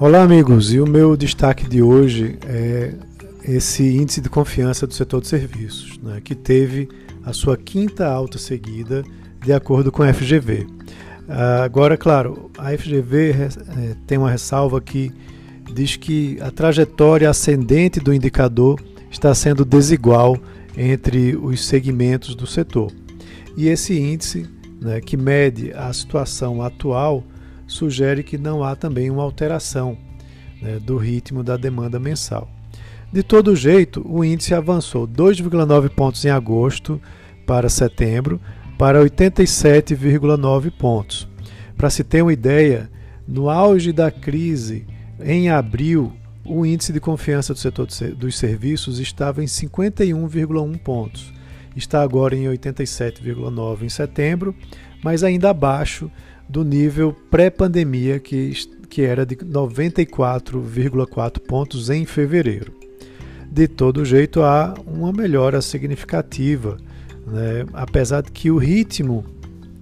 Olá, amigos, e o meu destaque de hoje é esse índice de confiança do setor de serviços, né, que teve a sua quinta alta seguida, de acordo com a FGV. Agora, claro, a FGV é, tem uma ressalva que diz que a trajetória ascendente do indicador está sendo desigual entre os segmentos do setor. E esse índice, né, que mede a situação atual, sugere que não há também uma alteração né, do ritmo da demanda mensal. De todo jeito, o índice avançou 2,9 pontos em agosto para setembro para 87,9 pontos. Para se ter uma ideia, no auge da crise, em abril, o índice de confiança do setor dos serviços estava em 51,1 pontos. Está agora em 87,9 em setembro, mas ainda abaixo do nível pré-pandemia, que, que era de 94,4 pontos em fevereiro. De todo jeito, há uma melhora significativa, né? apesar de que o ritmo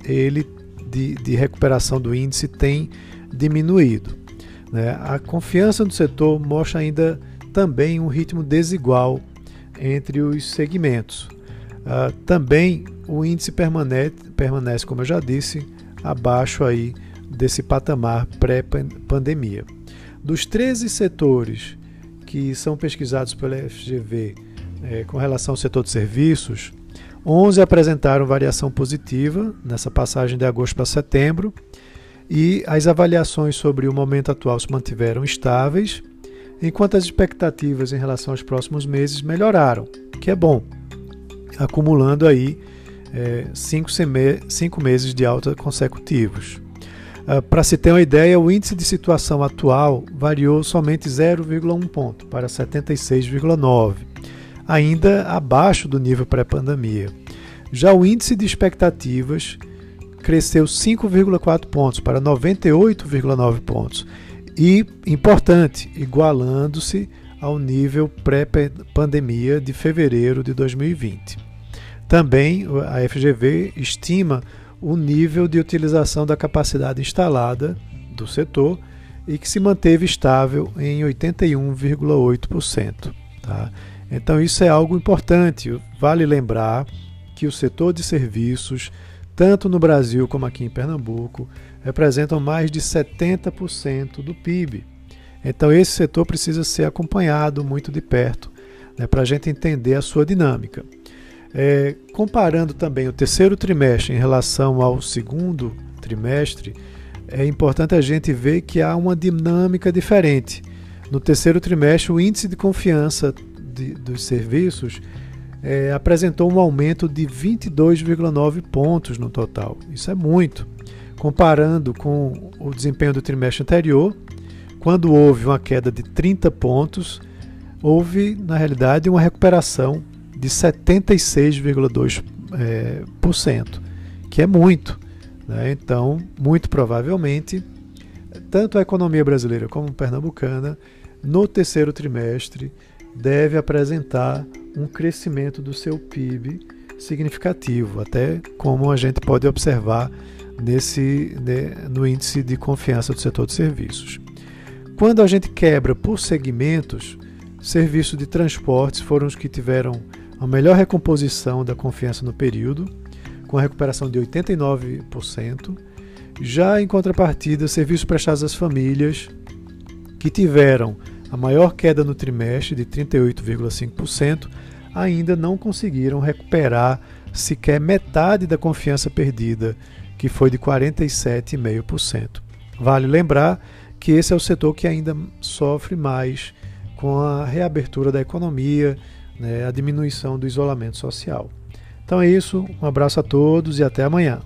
ele, de, de recuperação do índice tem diminuído. Né? A confiança no setor mostra ainda também um ritmo desigual entre os segmentos. Uh, também o índice permanece, permanece, como eu já disse, abaixo aí desse patamar pré-pandemia. Dos 13 setores que são pesquisados pela FGV é, com relação ao setor de serviços, 11 apresentaram variação positiva nessa passagem de agosto para setembro e as avaliações sobre o momento atual se mantiveram estáveis, enquanto as expectativas em relação aos próximos meses melhoraram, que é bom, acumulando aí é, cinco, cinco meses de alta consecutivos. Uh, para se ter uma ideia, o índice de situação atual variou somente 0,1 ponto para 76,9, ainda abaixo do nível pré-pandemia. Já o índice de expectativas cresceu 5,4 pontos para 98,9 pontos e, importante, igualando-se ao nível pré-pandemia de fevereiro de 2020. Também a FGV estima o nível de utilização da capacidade instalada do setor e que se manteve estável em 81,8%. Tá? Então, isso é algo importante. Vale lembrar que o setor de serviços, tanto no Brasil como aqui em Pernambuco, representam mais de 70% do PIB. Então, esse setor precisa ser acompanhado muito de perto né, para a gente entender a sua dinâmica. É, comparando também o terceiro trimestre em relação ao segundo trimestre, é importante a gente ver que há uma dinâmica diferente. No terceiro trimestre, o índice de confiança de, dos serviços é, apresentou um aumento de 22,9 pontos no total. Isso é muito. Comparando com o desempenho do trimestre anterior, quando houve uma queda de 30 pontos, houve, na realidade, uma recuperação de 76,2%, é, por cento, que é muito. Né? Então, muito provavelmente, tanto a economia brasileira como pernambucana, no terceiro trimestre, deve apresentar um crescimento do seu PIB significativo, até como a gente pode observar nesse, né, no índice de confiança do setor de serviços. Quando a gente quebra por segmentos, serviços de transportes foram os que tiveram a melhor recomposição da confiança no período, com a recuperação de 89%. Já em contrapartida, serviços prestados às famílias, que tiveram a maior queda no trimestre, de 38,5%, ainda não conseguiram recuperar sequer metade da confiança perdida, que foi de 47,5%. Vale lembrar que esse é o setor que ainda sofre mais com a reabertura da economia, né, a diminuição do isolamento social. Então é isso, um abraço a todos e até amanhã.